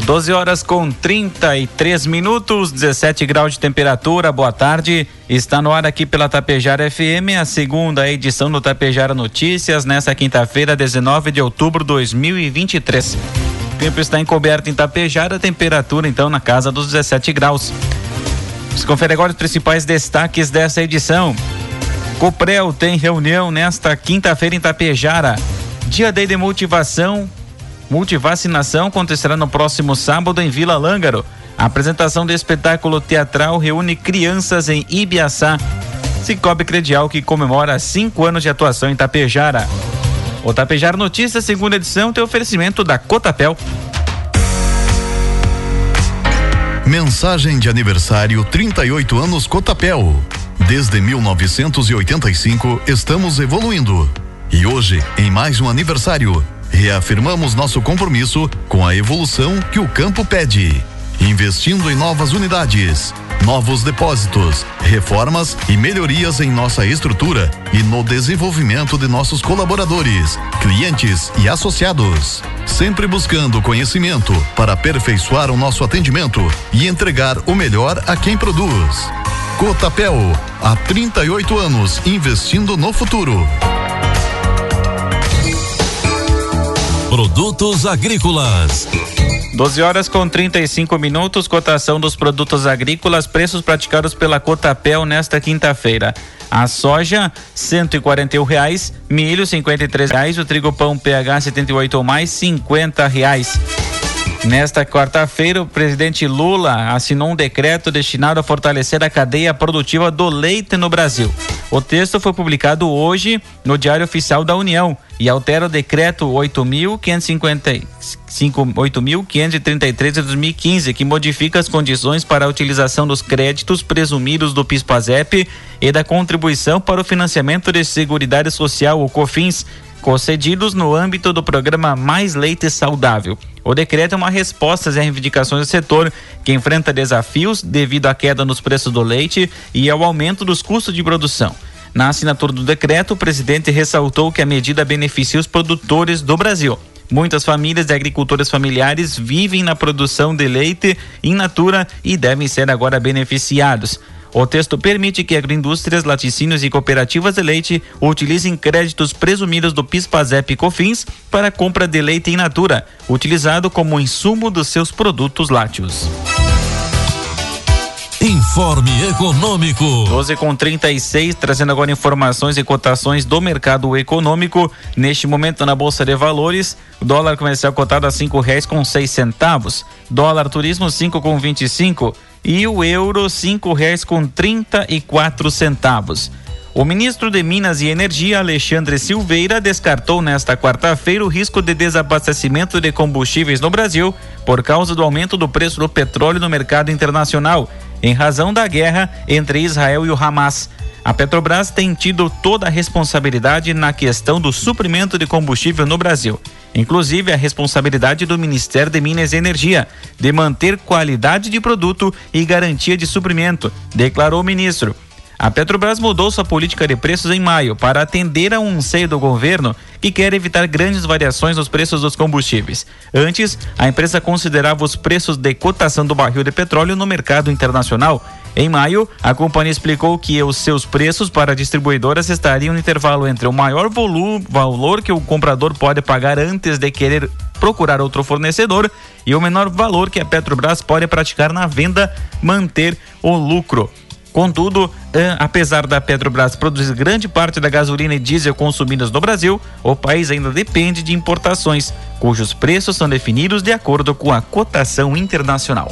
12 horas com 33 minutos, 17 graus de temperatura. Boa tarde. Está no ar aqui pela Tapejara FM, a segunda edição do Tapejara Notícias, nesta quinta-feira, 19 de outubro de 2023. O tempo está encoberto em Tapejara, temperatura então na casa dos 17 graus. Vamos conferir agora os principais destaques dessa edição. Coprel tem reunião nesta quinta-feira em Tapejara. Dia de motivação Multivacinação acontecerá no próximo sábado em Vila Lângaro. A apresentação do espetáculo teatral reúne crianças em Ibiaçá. Cicobi Credial que comemora cinco anos de atuação em Tapejara. O Tapejara Notícias, segunda edição, tem oferecimento da Cotapel. Mensagem de aniversário 38 anos Cotapel. Desde 1985 estamos evoluindo. E hoje, em mais um aniversário, reafirmamos nosso compromisso com a evolução que o campo pede. Investindo em novas unidades, novos depósitos, reformas e melhorias em nossa estrutura e no desenvolvimento de nossos colaboradores, clientes e associados. Sempre buscando conhecimento para aperfeiçoar o nosso atendimento e entregar o melhor a quem produz. Cotapel, há 38 anos investindo no futuro. Produtos agrícolas. 12 horas com 35 minutos, cotação dos produtos agrícolas, preços praticados pela Cotapel nesta quinta-feira. A soja, cento e reais, milho, cinquenta e reais, o trigo pão PH 78 ou mais, cinquenta reais. Nesta quarta-feira, o presidente Lula assinou um decreto destinado a fortalecer a cadeia produtiva do leite no Brasil. O texto foi publicado hoje no Diário Oficial da União e altera o decreto 8.533 de 2015, que modifica as condições para a utilização dos créditos presumidos do PIS/PASEP e da contribuição para o financiamento de Seguridade Social, o COFINS, concedidos no âmbito do programa Mais Leite Saudável. O decreto é uma resposta às reivindicações do setor, que enfrenta desafios devido à queda nos preços do leite e ao aumento dos custos de produção. Na assinatura do decreto, o presidente ressaltou que a medida beneficia os produtores do Brasil. Muitas famílias de agricultores familiares vivem na produção de leite in natura e devem ser agora beneficiados. O texto permite que agroindústrias, laticínios e cooperativas de leite utilizem créditos presumidos do PIS/PASEP e COFINS para compra de leite in natura, utilizado como insumo dos seus produtos lácteos. Informe Econômico. 12 com 36, trazendo agora informações e cotações do mercado econômico. Neste momento, na Bolsa de Valores, o dólar comercial cotado a cinco reais com seis centavos. Dólar turismo cinco com vinte e cinco e o euro cinco reais com trinta e quatro centavos. O ministro de Minas e Energia, Alexandre Silveira, descartou nesta quarta-feira o risco de desabastecimento de combustíveis no Brasil por causa do aumento do preço do petróleo no mercado internacional, em razão da guerra entre Israel e o Hamas. A Petrobras tem tido toda a responsabilidade na questão do suprimento de combustível no Brasil inclusive a responsabilidade do Ministério de Minas e Energia de manter qualidade de produto e garantia de suprimento, declarou o ministro. A Petrobras mudou sua política de preços em maio para atender a um anseio do governo que quer evitar grandes variações nos preços dos combustíveis. Antes, a empresa considerava os preços de cotação do barril de petróleo no mercado internacional em maio, a companhia explicou que os seus preços para distribuidoras estariam no intervalo entre o maior volume, valor que o comprador pode pagar antes de querer procurar outro fornecedor e o menor valor que a Petrobras pode praticar na venda, manter o lucro. Contudo, eh, apesar da Petrobras produzir grande parte da gasolina e diesel consumidos no Brasil, o país ainda depende de importações, cujos preços são definidos de acordo com a cotação internacional.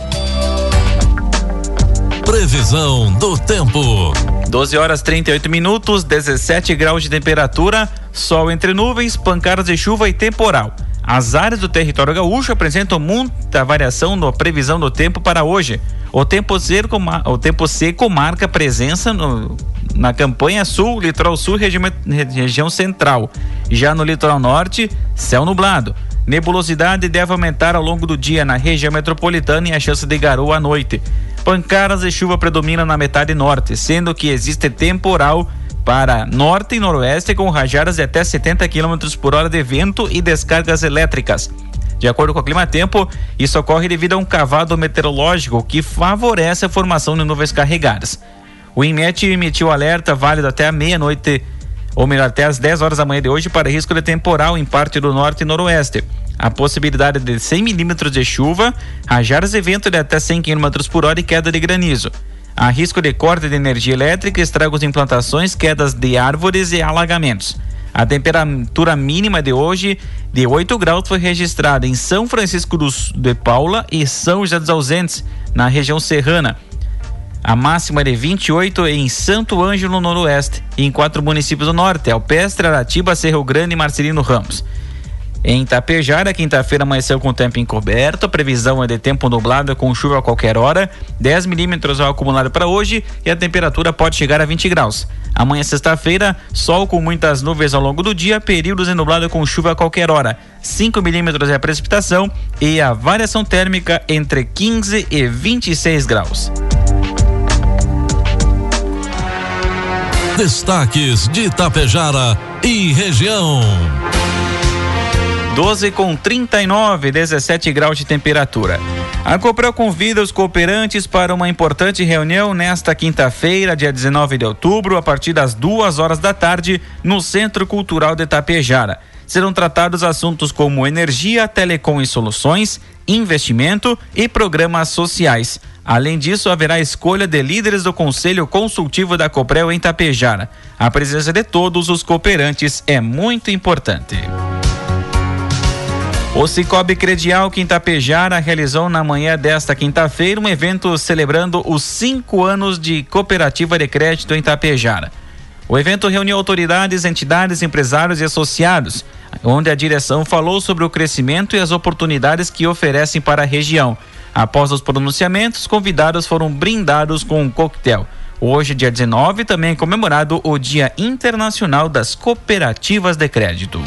Previsão do tempo. 12 horas 38 minutos, 17 graus de temperatura, sol entre nuvens, pancadas de chuva e temporal. As áreas do território gaúcho apresentam muita variação na previsão do tempo para hoje. O tempo seco, o tempo seco marca presença no, na campanha sul, litoral sul, regi região central. Já no litoral norte, céu nublado. Nebulosidade deve aumentar ao longo do dia na região metropolitana e a chance de garoa à noite. Pancadas e chuva predominam na metade norte, sendo que existe temporal para norte e noroeste com rajadas de até 70 km por hora de vento e descargas elétricas. De acordo com o Clima Tempo, isso ocorre devido a um cavado meteorológico que favorece a formação de nuvens carregadas. O INMET emitiu alerta válido até a meia-noite, ou melhor, até às 10 horas da manhã de hoje, para risco de temporal em parte do norte e noroeste. A possibilidade de 100 milímetros de chuva, rajadas de vento de até 100 km por hora e queda de granizo. Há risco de corte de energia elétrica, estragos de implantações, quedas de árvores e alagamentos. A temperatura mínima de hoje, de 8 graus, foi registrada em São Francisco de Paula e São José dos Ausentes, na região serrana. A máxima é de 28 em Santo Ângelo, no Noroeste, e em quatro municípios do Norte: Alpestre, Aratiba, Cerro Grande e Marcelino Ramos. Em Tapejara, quinta-feira amanheceu com tempo encoberto, previsão é de tempo nublado com chuva a qualquer hora, 10 milímetros ao acumulado para hoje e a temperatura pode chegar a 20 graus. Amanhã, sexta-feira, sol com muitas nuvens ao longo do dia, períodos nublado com chuva a qualquer hora. 5 milímetros é a precipitação e a variação térmica entre 15 e 26 graus. Destaques de Itapejara e região. 12 com 39, 17 graus de temperatura. A Coprel convida os cooperantes para uma importante reunião nesta quinta-feira, dia 19 de outubro, a partir das duas horas da tarde, no Centro Cultural de Tapejara. Serão tratados assuntos como energia, telecom e soluções, investimento e programas sociais. Além disso, haverá escolha de líderes do Conselho Consultivo da Coprel em Tapejara. A presença de todos os cooperantes é muito importante. O Cicobi Credial Quintapejara realizou na manhã desta quinta-feira um evento celebrando os cinco anos de cooperativa de crédito em Tapejara. O evento reuniu autoridades, entidades, empresários e associados, onde a direção falou sobre o crescimento e as oportunidades que oferecem para a região. Após os pronunciamentos, convidados foram brindados com um coquetel. Hoje, dia 19, também é comemorado o Dia Internacional das Cooperativas de Crédito.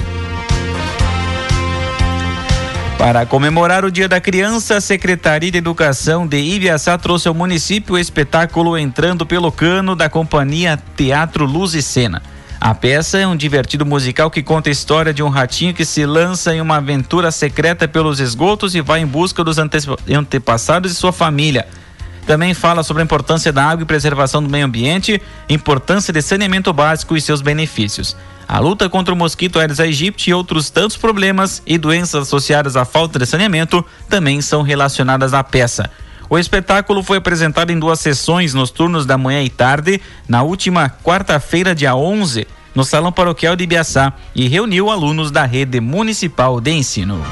Para comemorar o Dia da Criança, a Secretaria de Educação de Ibiaçá trouxe ao município o espetáculo Entrando pelo Cano da companhia Teatro Luz e Cena. A peça é um divertido musical que conta a história de um ratinho que se lança em uma aventura secreta pelos esgotos e vai em busca dos antepassados e sua família. Também fala sobre a importância da água e preservação do meio ambiente, importância de saneamento básico e seus benefícios. A luta contra o mosquito Aedes aegypti e outros tantos problemas e doenças associadas à falta de saneamento também são relacionadas à peça. O espetáculo foi apresentado em duas sessões nos turnos da manhã e tarde, na última quarta-feira, dia 11, no Salão Paroquial de Ibiaçá e reuniu alunos da rede municipal de ensino.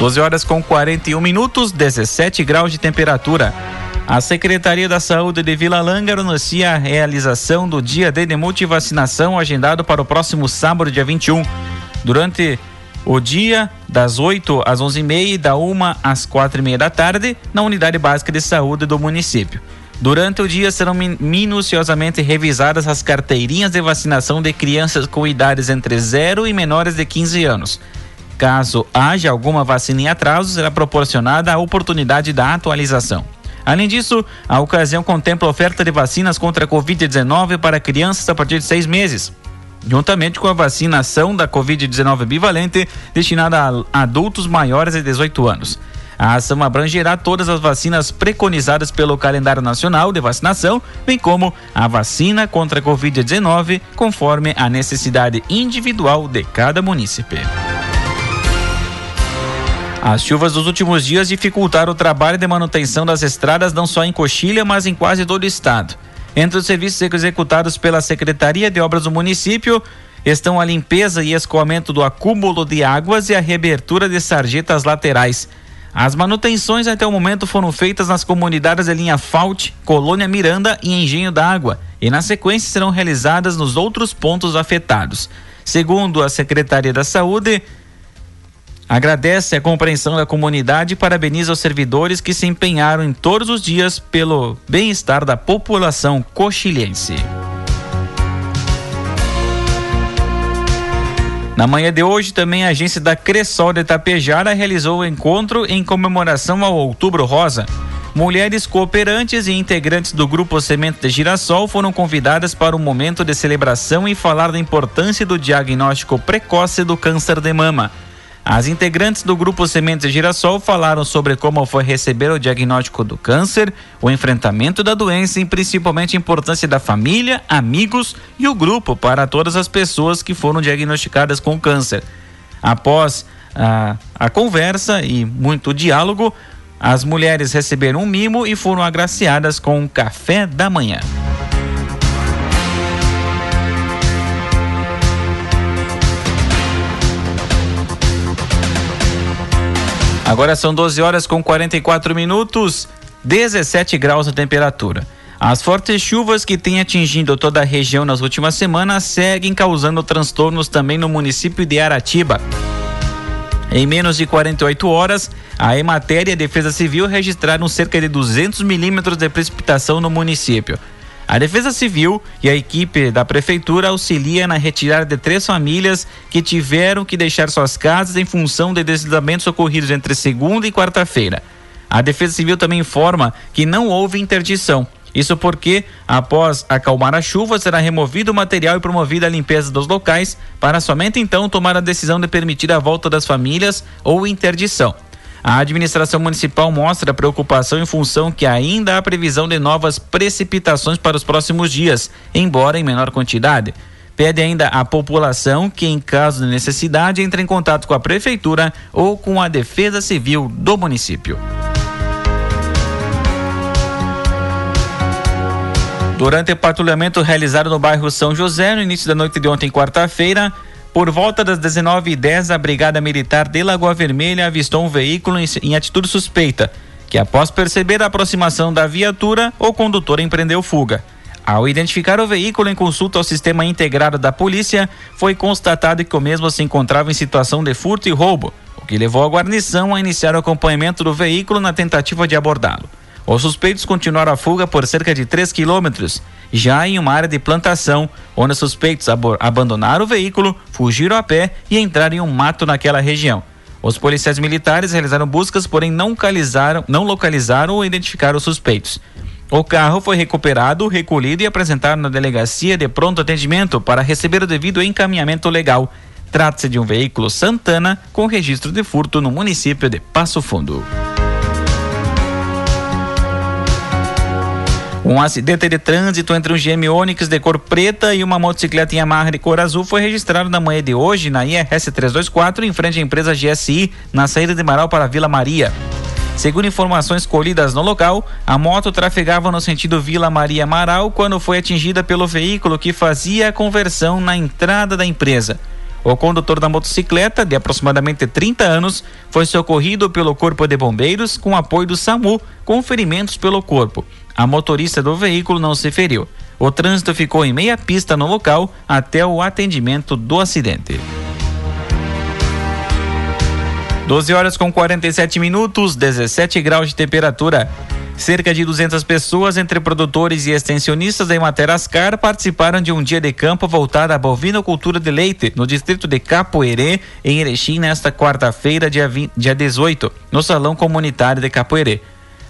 12 horas com 41 minutos, 17 graus de temperatura. A Secretaria da Saúde de Vila Lângaro anuncia a realização do dia de multivacinação agendado para o próximo sábado, dia 21. Durante o dia, das 8 às 11h30 e da 1 às 4h30 da tarde, na Unidade Básica de Saúde do município. Durante o dia serão minuciosamente revisadas as carteirinhas de vacinação de crianças com idades entre 0 e menores de 15 anos. Caso haja alguma vacina em atraso, será proporcionada a oportunidade da atualização. Além disso, a ocasião contempla oferta de vacinas contra a Covid-19 para crianças a partir de seis meses juntamente com a vacinação da Covid-19 bivalente destinada a adultos maiores de 18 anos. A ação abrangerá todas as vacinas preconizadas pelo calendário nacional de vacinação, bem como a vacina contra a Covid-19, conforme a necessidade individual de cada município. As chuvas dos últimos dias dificultaram o trabalho de manutenção das estradas não só em Coxilha, mas em quase todo o estado. Entre os serviços executados pela Secretaria de Obras do município estão a limpeza e escoamento do acúmulo de águas e a reabertura de sarjetas laterais. As manutenções até o momento foram feitas nas comunidades de linha Falte, Colônia Miranda e Engenho da Água, e na sequência serão realizadas nos outros pontos afetados. Segundo a Secretaria da Saúde, agradece a compreensão da comunidade e parabeniza os servidores que se empenharam em todos os dias pelo bem-estar da população coxilhense. Na manhã de hoje, também a agência da Cressol de Itapejara realizou o encontro em comemoração ao Outubro Rosa. Mulheres cooperantes e integrantes do Grupo Semente de Girassol foram convidadas para um momento de celebração e falar da importância do diagnóstico precoce do câncer de mama. As integrantes do grupo Sementes Girassol falaram sobre como foi receber o diagnóstico do câncer, o enfrentamento da doença e principalmente a importância da família, amigos e o grupo para todas as pessoas que foram diagnosticadas com câncer. Após a, a conversa e muito diálogo, as mulheres receberam um mimo e foram agraciadas com um café da manhã. Agora são 12 horas com 44 minutos, 17 graus a temperatura. As fortes chuvas que têm atingido toda a região nas últimas semanas seguem causando transtornos também no município de Aratiba. Em menos de 48 horas, a Emater e a Defesa Civil registraram cerca de 200 milímetros de precipitação no município. A Defesa Civil e a equipe da Prefeitura auxilia na retirada de três famílias que tiveram que deixar suas casas em função de deslizamentos ocorridos entre segunda e quarta-feira. A Defesa Civil também informa que não houve interdição. Isso porque, após acalmar a chuva, será removido o material e promovida a limpeza dos locais, para somente então tomar a decisão de permitir a volta das famílias ou interdição. A administração municipal mostra preocupação em função que ainda há previsão de novas precipitações para os próximos dias, embora em menor quantidade. Pede ainda à população que, em caso de necessidade, entre em contato com a prefeitura ou com a Defesa Civil do município. Durante o patrulhamento realizado no bairro São José, no início da noite de ontem, quarta-feira, por volta das 19h10, a Brigada Militar de Lagoa Vermelha avistou um veículo em, atitude suspeita, que após perceber a aproximação da viatura, o condutor empreendeu fuga. Ao identificar o veículo em consulta ao sistema integrado da polícia, foi constatado que o mesmo se encontrava em situação de furto e roubo, o que levou a guarnição a iniciar o acompanhamento do veículo na tentativa de abordá-lo. Os suspeitos continuaram a fuga por cerca de 3 quilômetros, já em uma área de plantação, onde os suspeitos abandonaram o veículo, fugiram a pé e entraram em um mato naquela região. Os policiais militares realizaram buscas, porém não localizaram, não localizaram ou identificaram os suspeitos. O carro foi recuperado, recolhido e apresentado na delegacia de pronto atendimento para receber o devido encaminhamento legal. Trata-se de um veículo Santana com registro de furto no município de Passo Fundo. Um acidente de trânsito entre um GM Onix de cor preta e uma motocicleta Yamaha de cor azul foi registrado na manhã de hoje na IRS 324 em frente à empresa GSI, na saída de Marau para Vila Maria. Segundo informações colhidas no local, a moto trafegava no sentido Vila Maria Marau quando foi atingida pelo veículo que fazia a conversão na entrada da empresa. O condutor da motocicleta, de aproximadamente 30 anos, foi socorrido pelo Corpo de Bombeiros com apoio do SAMU, com ferimentos pelo corpo. A motorista do veículo não se feriu. O trânsito ficou em meia pista no local até o atendimento do acidente. 12 horas com 47 minutos, 17 graus de temperatura. Cerca de 200 pessoas, entre produtores e extensionistas da Imaterascar, participaram de um dia de campo voltado à bovinocultura de leite no distrito de Capoeirê, em Erechim, nesta quarta-feira, dia, dia 18, no Salão Comunitário de Capoeirê.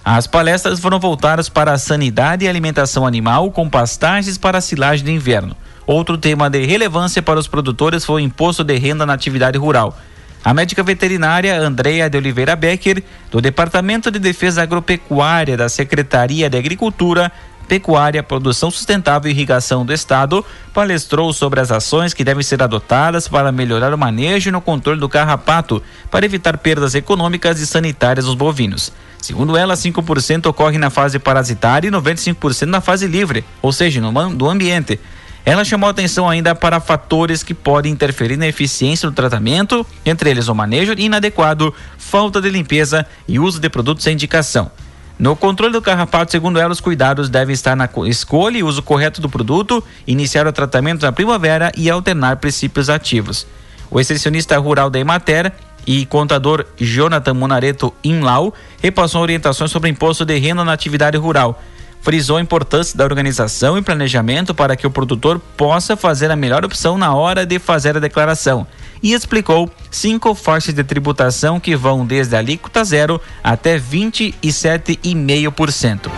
As palestras foram voltadas para a sanidade e alimentação animal com pastagens para a silagem de inverno. Outro tema de relevância para os produtores foi o imposto de renda na atividade rural. A médica veterinária Andrea de Oliveira Becker, do Departamento de Defesa Agropecuária da Secretaria de Agricultura, Pecuária, Produção Sustentável e Irrigação do Estado, palestrou sobre as ações que devem ser adotadas para melhorar o manejo e no controle do carrapato, para evitar perdas econômicas e sanitárias dos bovinos. Segundo ela, 5% ocorre na fase parasitária e 95% na fase livre, ou seja, no ambiente. Ela chamou atenção ainda para fatores que podem interferir na eficiência do tratamento, entre eles o manejo inadequado, falta de limpeza e uso de produtos sem indicação. No controle do carrapato, segundo ela, os cuidados devem estar na escolha e uso correto do produto, iniciar o tratamento na primavera e alternar princípios ativos. O extensionista rural da Emater e contador Jonathan Monareto Inlau repassou orientações sobre imposto de renda na atividade rural. Frisou a importância da organização e planejamento para que o produtor possa fazer a melhor opção na hora de fazer a declaração e explicou cinco faixas de tributação que vão desde a alíquota zero até 27,5%.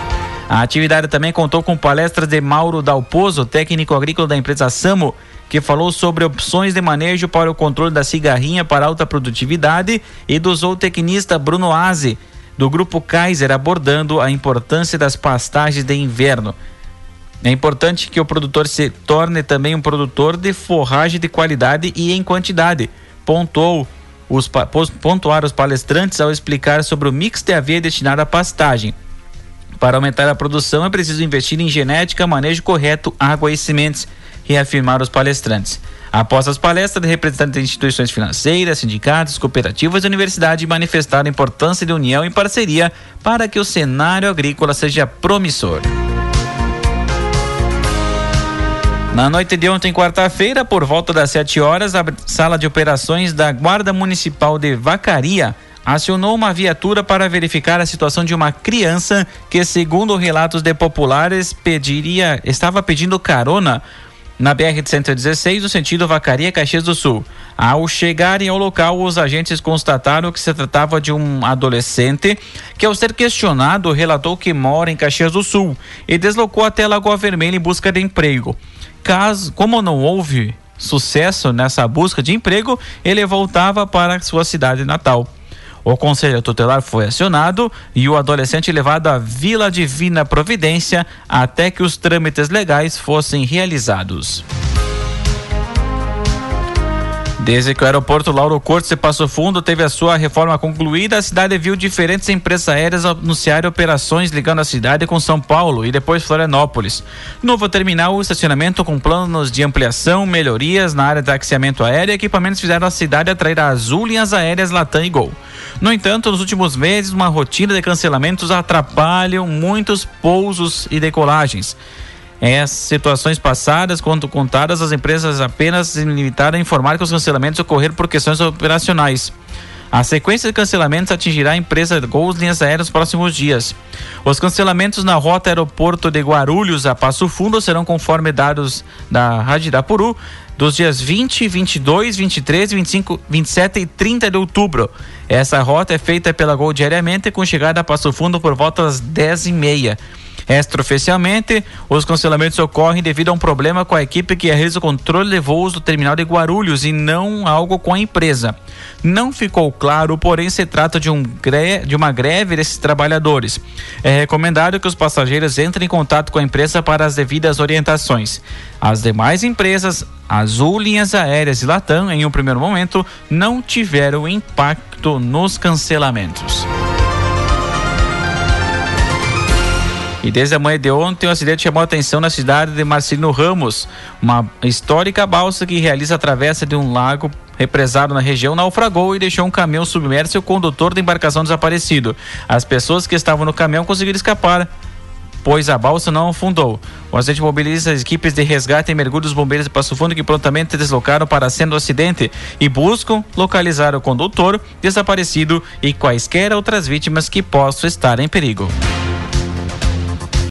A atividade também contou com palestras de Mauro Dalpozo, técnico agrícola da empresa Samo, que falou sobre opções de manejo para o controle da cigarrinha para alta produtividade, e do zootecnista Bruno Aze, do grupo Kaiser, abordando a importância das pastagens de inverno. É importante que o produtor se torne também um produtor de forragem de qualidade e em quantidade, pontuou os, pontuar os palestrantes ao explicar sobre o mix de aveia destinado à pastagem. Para aumentar a produção é preciso investir em genética, manejo correto, água e sementes, reafirmaram os palestrantes. Após as palestras, representantes de instituições financeiras, sindicatos, cooperativas e universidade manifestaram a importância de união e parceria para que o cenário agrícola seja promissor. Na noite de ontem, quarta-feira, por volta das 7 horas, a sala de operações da Guarda Municipal de Vacaria acionou uma viatura para verificar a situação de uma criança que, segundo relatos de populares, pediria, estava pedindo carona na BR-116, no sentido Vacaria Caxias do Sul. Ao chegarem ao local, os agentes constataram que se tratava de um adolescente que, ao ser questionado, relatou que mora em Caxias do Sul e deslocou até Lagoa Vermelha em busca de emprego. Caso, como não houve sucesso nessa busca de emprego, ele voltava para sua cidade natal. O conselho tutelar foi acionado e o adolescente levado à Vila Divina Providência até que os trâmites legais fossem realizados. Desde que o aeroporto Lauro Cortes e Passo Fundo teve a sua reforma concluída, a cidade viu diferentes empresas aéreas anunciarem operações ligando a cidade com São Paulo e depois Florianópolis. Novo terminal, estacionamento com planos de ampliação, melhorias na área de taxiamento aéreo e equipamentos fizeram a cidade atrair a Azul Linhas Aéreas Latam e Gol. No entanto, nos últimos meses, uma rotina de cancelamentos atrapalham muitos pousos e decolagens. Em situações passadas, quando contadas, as empresas apenas se limitaram a informar que os cancelamentos ocorreram por questões operacionais. A sequência de cancelamentos atingirá a empresa Gols Linhas Aéreas nos próximos dias. Os cancelamentos na rota aeroporto de Guarulhos a Passo Fundo serão conforme dados da Rádio Irapuru dos dias 20, 22, 23, 25, 27 e 30 de outubro. Essa rota é feita pela Gol diariamente com chegada a Passo Fundo por volta das 10 e meia. Extraoficialmente, os cancelamentos ocorrem devido a um problema com a equipe que realiza o controle de voos do terminal de Guarulhos e não algo com a empresa. Não ficou claro, porém se trata de, um de uma greve desses trabalhadores. É recomendado que os passageiros entrem em contato com a empresa para as devidas orientações. As demais empresas, Azul Linhas Aéreas e Latam, em um primeiro momento, não tiveram impacto nos cancelamentos. E desde a manhã de ontem, o um acidente chamou a atenção na cidade de Marcelino Ramos. Uma histórica balsa que realiza a travessa de um lago represado na região naufragou e deixou um caminhão submerso e o condutor da embarcação desaparecido. As pessoas que estavam no caminhão conseguiram escapar pois a balsa não afundou. O acidente mobiliza as equipes de resgate e mergulho dos bombeiros de Passo Fundo que prontamente deslocaram para a cena do acidente e buscam localizar o condutor desaparecido e quaisquer outras vítimas que possam estar em perigo.